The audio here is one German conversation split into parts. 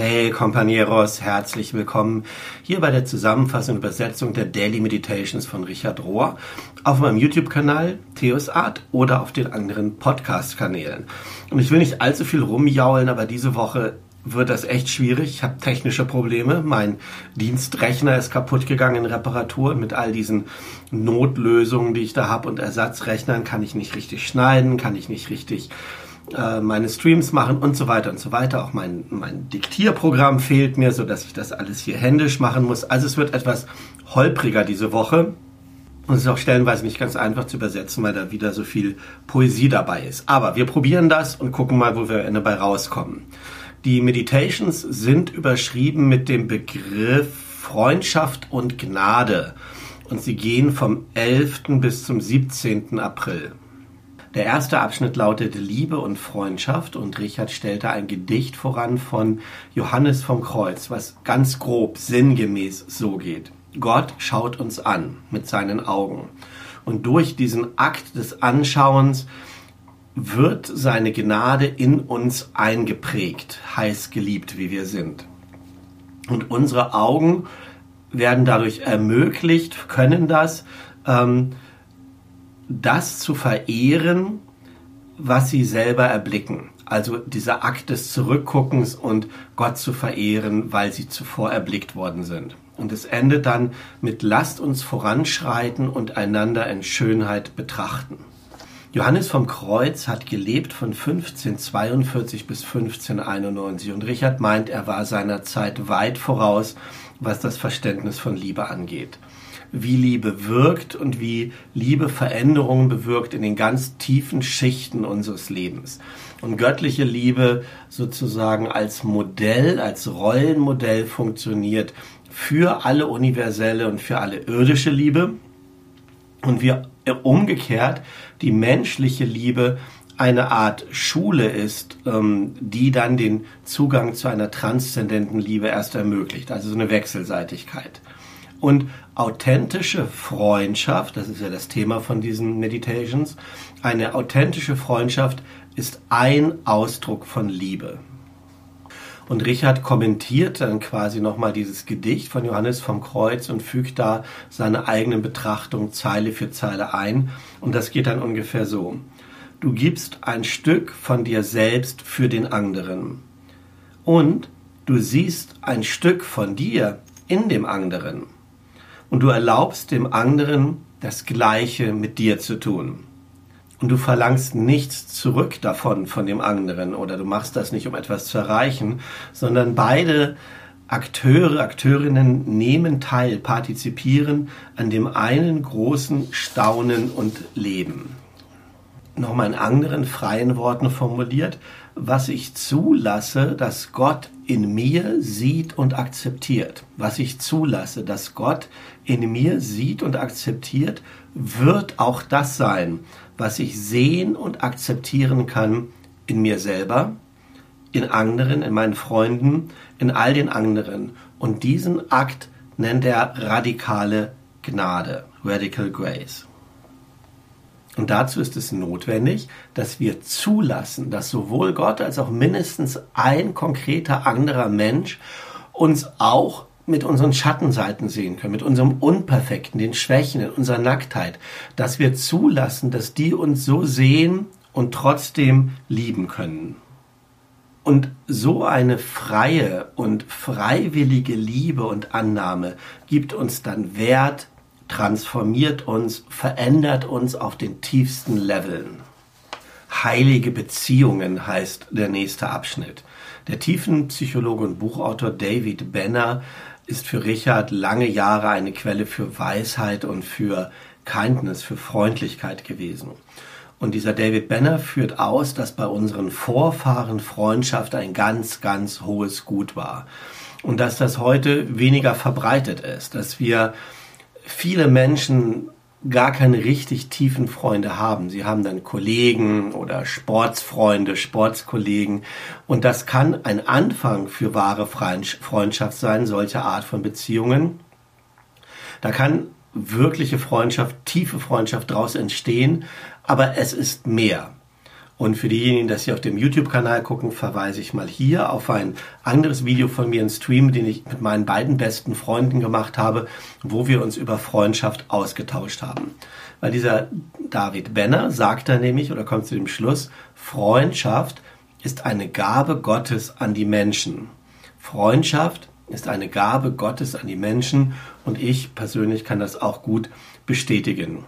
Hey Companeros, herzlich willkommen hier bei der Zusammenfassung und Übersetzung der Daily Meditations von Richard Rohr auf meinem YouTube-Kanal Theos Art oder auf den anderen Podcast-Kanälen. Und ich will nicht allzu viel rumjaulen, aber diese Woche wird das echt schwierig. Ich habe technische Probleme. Mein Dienstrechner ist kaputt gegangen in Reparatur. Mit all diesen Notlösungen, die ich da habe und Ersatzrechnern kann ich nicht richtig schneiden, kann ich nicht richtig äh, meine Streams machen und so weiter und so weiter. Auch mein, mein Diktierprogramm fehlt mir, so dass ich das alles hier händisch machen muss. Also es wird etwas holpriger diese Woche. Und es ist auch stellenweise nicht ganz einfach zu übersetzen, weil da wieder so viel Poesie dabei ist. Aber wir probieren das und gucken mal, wo wir dabei rauskommen. Die Meditations sind überschrieben mit dem Begriff Freundschaft und Gnade. Und sie gehen vom 11. bis zum 17. April. Der erste Abschnitt lautet Liebe und Freundschaft und Richard stellte ein Gedicht voran von Johannes vom Kreuz, was ganz grob sinngemäß so geht. Gott schaut uns an mit seinen Augen und durch diesen Akt des Anschauens wird seine Gnade in uns eingeprägt, heiß geliebt, wie wir sind. Und unsere Augen werden dadurch ermöglicht, können das, ähm, das zu verehren, was sie selber erblicken. Also dieser Akt des Zurückguckens und Gott zu verehren, weil sie zuvor erblickt worden sind. Und es endet dann mit Lasst uns voranschreiten und einander in Schönheit betrachten. Johannes vom Kreuz hat gelebt von 1542 bis 1591 und Richard meint, er war seiner Zeit weit voraus, was das Verständnis von Liebe angeht wie Liebe wirkt und wie Liebe Veränderungen bewirkt in den ganz tiefen Schichten unseres Lebens. Und göttliche Liebe sozusagen als Modell, als Rollenmodell funktioniert für alle universelle und für alle irdische Liebe. Und wir umgekehrt die menschliche Liebe eine Art Schule ist, ähm, die dann den Zugang zu einer transzendenten Liebe erst ermöglicht. Also so eine Wechselseitigkeit. Und authentische Freundschaft, das ist ja das Thema von diesen Meditations, eine authentische Freundschaft ist ein Ausdruck von Liebe. Und Richard kommentiert dann quasi nochmal dieses Gedicht von Johannes vom Kreuz und fügt da seine eigenen Betrachtungen Zeile für Zeile ein. Und das geht dann ungefähr so. Du gibst ein Stück von dir selbst für den anderen. Und du siehst ein Stück von dir in dem anderen und du erlaubst dem anderen das Gleiche mit dir zu tun. Und du verlangst nichts zurück davon von dem anderen oder du machst das nicht, um etwas zu erreichen, sondern beide Akteure, Akteurinnen nehmen teil, partizipieren an dem einen großen Staunen und Leben. Nochmal in anderen freien Worten formuliert, was ich zulasse, dass Gott in mir sieht und akzeptiert, was ich zulasse, dass Gott in mir sieht und akzeptiert, wird auch das sein, was ich sehen und akzeptieren kann in mir selber, in anderen, in meinen Freunden, in all den anderen. Und diesen Akt nennt er radikale Gnade, Radical Grace. Und dazu ist es notwendig, dass wir zulassen, dass sowohl Gott als auch mindestens ein konkreter anderer Mensch uns auch mit unseren Schattenseiten sehen können, mit unserem Unperfekten, den Schwächen, in unserer Nacktheit, dass wir zulassen, dass die uns so sehen und trotzdem lieben können. Und so eine freie und freiwillige Liebe und Annahme gibt uns dann Wert, transformiert uns, verändert uns auf den tiefsten Leveln. Heilige Beziehungen heißt der nächste Abschnitt. Der Tiefenpsychologe und Buchautor David Benner ist für Richard lange Jahre eine Quelle für Weisheit und für Kindness, für Freundlichkeit gewesen. Und dieser David Benner führt aus, dass bei unseren Vorfahren Freundschaft ein ganz, ganz hohes Gut war. Und dass das heute weniger verbreitet ist, dass wir viele Menschen gar keine richtig tiefen Freunde haben. Sie haben dann Kollegen oder Sportsfreunde, Sportskollegen. Und das kann ein Anfang für wahre Freundschaft sein, solche Art von Beziehungen. Da kann wirkliche Freundschaft, tiefe Freundschaft daraus entstehen, aber es ist mehr. Und für diejenigen, die auf dem YouTube-Kanal gucken, verweise ich mal hier auf ein anderes Video von mir, einen Stream, den ich mit meinen beiden besten Freunden gemacht habe, wo wir uns über Freundschaft ausgetauscht haben. Weil dieser David Benner sagt da nämlich, oder kommt zu dem Schluss, Freundschaft ist eine Gabe Gottes an die Menschen. Freundschaft ist eine Gabe Gottes an die Menschen und ich persönlich kann das auch gut bestätigen.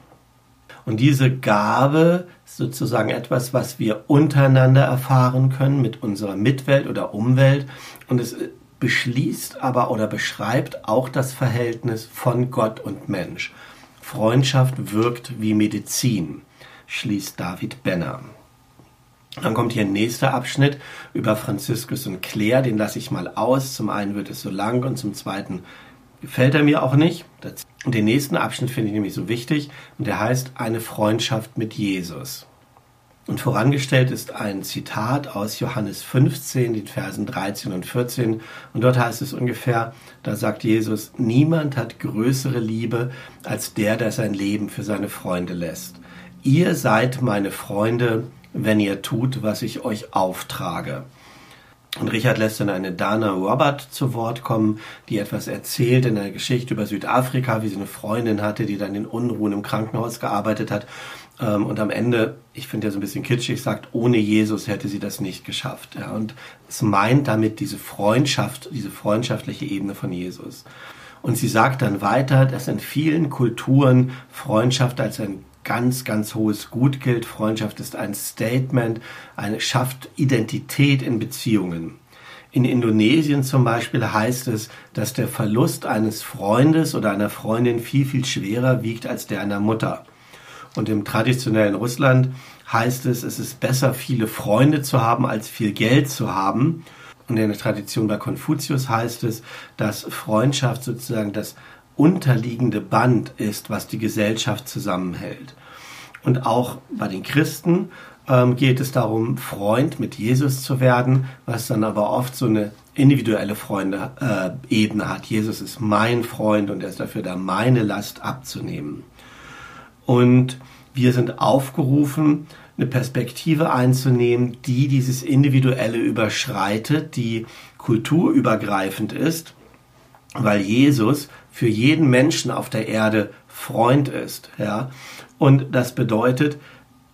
Und diese Gabe ist sozusagen etwas, was wir untereinander erfahren können mit unserer Mitwelt oder Umwelt. Und es beschließt aber oder beschreibt auch das Verhältnis von Gott und Mensch. Freundschaft wirkt wie Medizin, schließt David Benner. Dann kommt hier ein nächster Abschnitt über Franziskus und Claire, den lasse ich mal aus. Zum einen wird es so lang und zum zweiten gefällt er mir auch nicht. Den nächsten Abschnitt finde ich nämlich so wichtig und der heißt eine Freundschaft mit Jesus. Und vorangestellt ist ein Zitat aus Johannes 15, den Versen 13 und 14. Und dort heißt es ungefähr, da sagt Jesus, niemand hat größere Liebe als der, der sein Leben für seine Freunde lässt. Ihr seid meine Freunde, wenn ihr tut, was ich euch auftrage. Und Richard lässt dann eine Dana Robert zu Wort kommen, die etwas erzählt in einer Geschichte über Südafrika, wie sie eine Freundin hatte, die dann in Unruhen im Krankenhaus gearbeitet hat. Ähm, und am Ende, ich finde ja so ein bisschen kitschig, sagt, ohne Jesus hätte sie das nicht geschafft. Und es meint damit diese Freundschaft, diese freundschaftliche Ebene von Jesus. Und sie sagt dann weiter, dass in vielen Kulturen Freundschaft als ein ganz, ganz hohes Gut gilt. Freundschaft ist ein Statement, eine schafft Identität in Beziehungen. In Indonesien zum Beispiel heißt es, dass der Verlust eines Freundes oder einer Freundin viel, viel schwerer wiegt als der einer Mutter. Und im traditionellen Russland heißt es, es ist besser, viele Freunde zu haben, als viel Geld zu haben. Und in der Tradition bei Konfuzius heißt es, dass Freundschaft sozusagen das unterliegende Band ist, was die Gesellschaft zusammenhält. Und auch bei den Christen ähm, geht es darum, Freund mit Jesus zu werden, was dann aber oft so eine individuelle Freunde-Ebene äh, hat. Jesus ist mein Freund und er ist dafür da, meine Last abzunehmen. Und wir sind aufgerufen, eine Perspektive einzunehmen, die dieses Individuelle überschreitet, die kulturübergreifend ist, weil Jesus für jeden Menschen auf der Erde Freund ist. Ja? Und das bedeutet,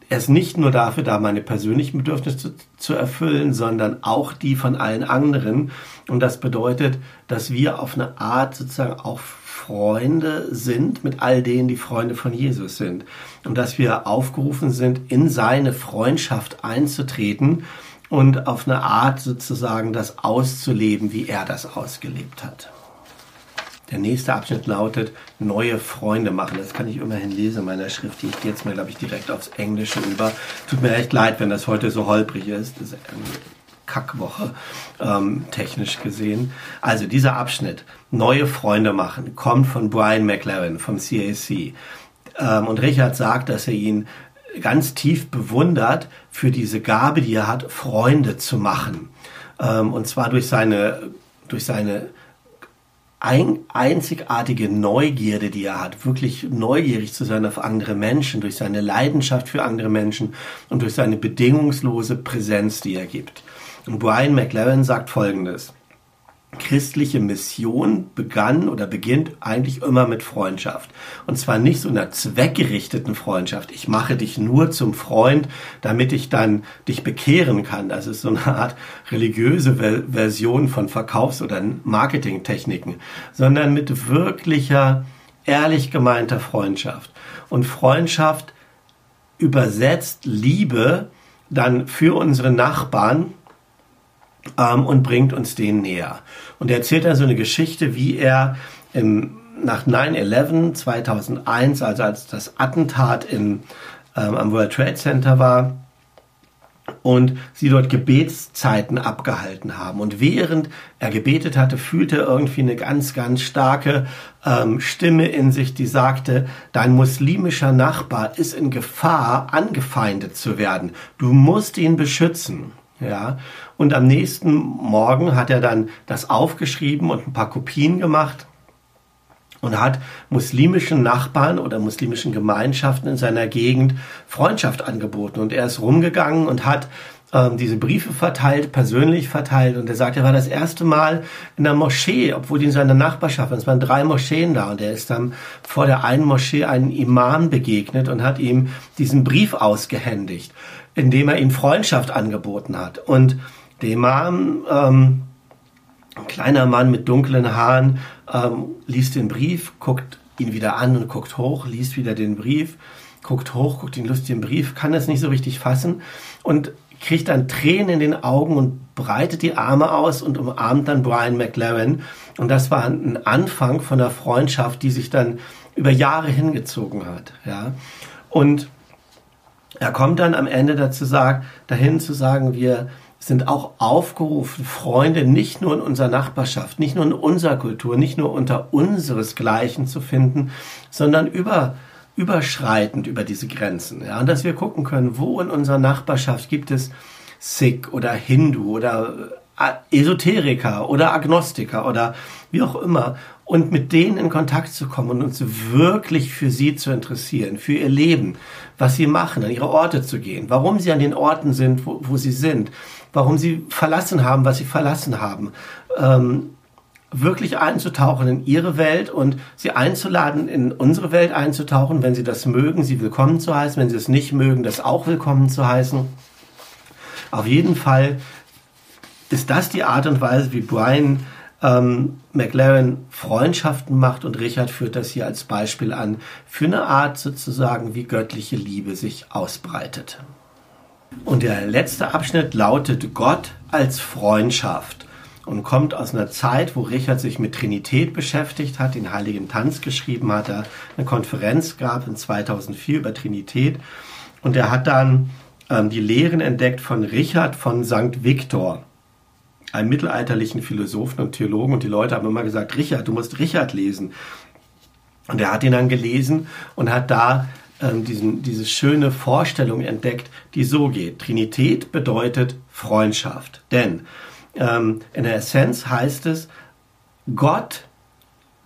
er ist nicht nur dafür da, meine persönlichen Bedürfnisse zu, zu, erfüllen, sondern auch die von allen anderen. Und das bedeutet, dass wir auf eine Art sozusagen auch Freunde sind mit all denen, die Freunde von Jesus sind. Und dass wir aufgerufen sind, in seine Freundschaft einzutreten und auf eine Art sozusagen das auszuleben, wie er das ausgelebt hat. Der nächste Abschnitt lautet neue Freunde machen. Das kann ich immerhin lesen in meiner Schrift. Ich gehe jetzt mal, glaube ich, direkt aufs Englische über. Tut mir echt leid, wenn das heute so holprig ist. Das ist eine Kackwoche, ähm, technisch gesehen. Also dieser Abschnitt, neue Freunde machen, kommt von Brian McLaren vom CAC. Ähm, und Richard sagt, dass er ihn ganz tief bewundert für diese Gabe, die er hat, Freunde zu machen. Ähm, und zwar durch seine, durch seine ein, einzigartige Neugierde, die er hat, wirklich neugierig zu sein auf andere Menschen, durch seine Leidenschaft für andere Menschen und durch seine bedingungslose Präsenz, die er gibt. Und Brian McLaren sagt Folgendes christliche Mission begann oder beginnt eigentlich immer mit Freundschaft. Und zwar nicht so einer zweckgerichteten Freundschaft. Ich mache dich nur zum Freund, damit ich dann dich bekehren kann. Das ist so eine Art religiöse Version von Verkaufs- oder Marketingtechniken, sondern mit wirklicher, ehrlich gemeinter Freundschaft. Und Freundschaft übersetzt Liebe dann für unsere Nachbarn ähm, und bringt uns denen näher. Und er erzählt dann so eine Geschichte, wie er im, nach 9-11 2001, also als das Attentat in, ähm, am World Trade Center war, und sie dort Gebetszeiten abgehalten haben. Und während er gebetet hatte, fühlte er irgendwie eine ganz, ganz starke ähm, Stimme in sich, die sagte, dein muslimischer Nachbar ist in Gefahr, angefeindet zu werden. Du musst ihn beschützen. Ja, und am nächsten Morgen hat er dann das aufgeschrieben und ein paar Kopien gemacht und hat muslimischen Nachbarn oder muslimischen Gemeinschaften in seiner Gegend Freundschaft angeboten. Und er ist rumgegangen und hat ähm, diese Briefe verteilt, persönlich verteilt. Und er sagt, er war das erste Mal in der Moschee, obwohl die in seiner Nachbarschaft waren. Es waren drei Moscheen da. Und er ist dann vor der einen Moschee einen Imam begegnet und hat ihm diesen Brief ausgehändigt, indem er ihm Freundschaft angeboten hat. Und der Imam, ähm, ein kleiner Mann mit dunklen Haaren, ähm, liest den Brief, guckt ihn wieder an und guckt hoch, liest wieder den Brief, guckt hoch, guckt den lustigen Brief, kann es nicht so richtig fassen und kriegt dann Tränen in den Augen und breitet die Arme aus und umarmt dann Brian McLaren. Und das war ein Anfang von einer Freundschaft, die sich dann über Jahre hingezogen hat. Ja. Und er kommt dann am Ende dazu sagt, dahin zu sagen, wir sind auch aufgerufen, Freunde nicht nur in unserer Nachbarschaft, nicht nur in unserer Kultur, nicht nur unter unseresgleichen zu finden, sondern über überschreitend über diese Grenzen. Ja, und dass wir gucken können, wo in unserer Nachbarschaft gibt es Sikh oder Hindu oder Esoteriker oder Agnostiker oder wie auch immer und mit denen in Kontakt zu kommen und uns wirklich für sie zu interessieren, für ihr Leben, was sie machen, an ihre Orte zu gehen, warum sie an den Orten sind, wo, wo sie sind, warum sie verlassen haben, was sie verlassen haben, ähm, wirklich einzutauchen in ihre Welt und sie einzuladen, in unsere Welt einzutauchen, wenn sie das mögen, sie willkommen zu heißen, wenn sie es nicht mögen, das auch willkommen zu heißen. Auf jeden Fall ist das die Art und Weise, wie Brian ähm, McLaren Freundschaften macht und Richard führt das hier als Beispiel an für eine Art sozusagen, wie göttliche Liebe sich ausbreitet. Und der letzte Abschnitt lautet Gott als Freundschaft und kommt aus einer Zeit, wo Richard sich mit Trinität beschäftigt hat, den Heiligen Tanz geschrieben hat, er eine Konferenz gab in 2004 über Trinität und er hat dann ähm, die Lehren entdeckt von Richard von St. Victor, einem mittelalterlichen Philosophen und Theologen und die Leute haben immer gesagt, Richard, du musst Richard lesen. Und er hat ihn dann gelesen und hat da ähm, diesen, diese schöne Vorstellung entdeckt, die so geht. Trinität bedeutet Freundschaft. Denn ähm, in der Essenz heißt es, Gott,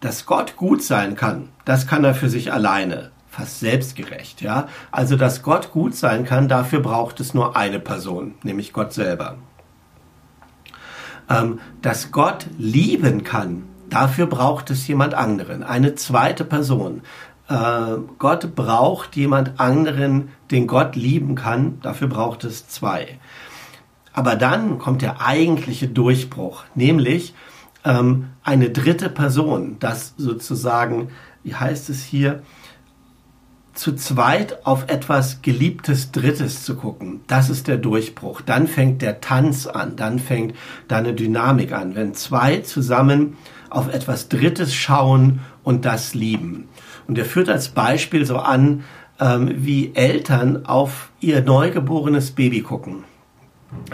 dass Gott gut sein kann, das kann er für sich alleine, fast selbstgerecht, ja. Also, dass Gott gut sein kann, dafür braucht es nur eine Person, nämlich Gott selber. Ähm, dass Gott lieben kann, dafür braucht es jemand anderen, eine zweite Person. Äh, Gott braucht jemand anderen, den Gott lieben kann, dafür braucht es zwei. Aber dann kommt der eigentliche Durchbruch, nämlich ähm, eine dritte Person, das sozusagen, wie heißt es hier, zu zweit auf etwas Geliebtes Drittes zu gucken. Das ist der Durchbruch. Dann fängt der Tanz an, dann fängt da eine Dynamik an. Wenn zwei zusammen auf etwas Drittes schauen und das lieben. Und er führt als Beispiel so an, ähm, wie Eltern auf ihr neugeborenes Baby gucken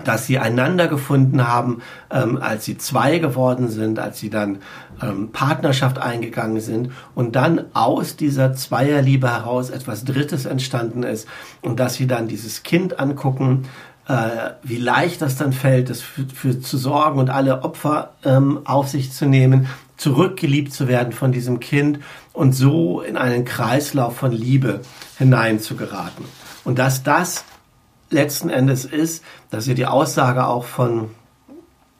dass sie einander gefunden haben, ähm, als sie zwei geworden sind, als sie dann ähm, Partnerschaft eingegangen sind und dann aus dieser Zweierliebe heraus etwas Drittes entstanden ist und dass sie dann dieses Kind angucken, äh, wie leicht das dann fällt, es für, für zu sorgen und alle Opfer ähm, auf sich zu nehmen, zurückgeliebt zu werden von diesem Kind und so in einen Kreislauf von Liebe hineinzugeraten. Und dass das letzten Endes ist, dass ja die Aussage auch von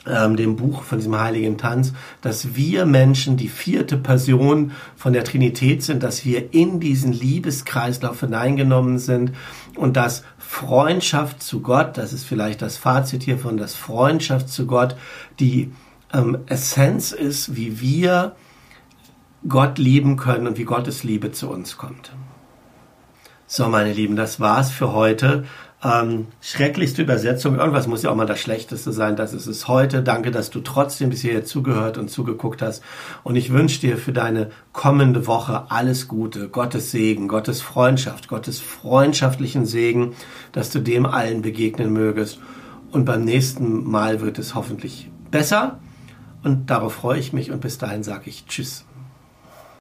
ähm, dem Buch, von diesem heiligen Tanz, dass wir Menschen die vierte Person von der Trinität sind, dass wir in diesen Liebeskreislauf hineingenommen sind und dass Freundschaft zu Gott, das ist vielleicht das Fazit hiervon, dass Freundschaft zu Gott die ähm, Essenz ist, wie wir Gott lieben können und wie Gottes Liebe zu uns kommt. So, meine Lieben, das war's für heute. Ähm, schrecklichste Übersetzung. Irgendwas muss ja auch mal das Schlechteste sein. Das ist es heute. Danke, dass du trotzdem bis hierher zugehört und zugeguckt hast. Und ich wünsche dir für deine kommende Woche alles Gute, Gottes Segen, Gottes Freundschaft, Gottes freundschaftlichen Segen, dass du dem allen begegnen mögest. Und beim nächsten Mal wird es hoffentlich besser. Und darauf freue ich mich. Und bis dahin sage ich Tschüss.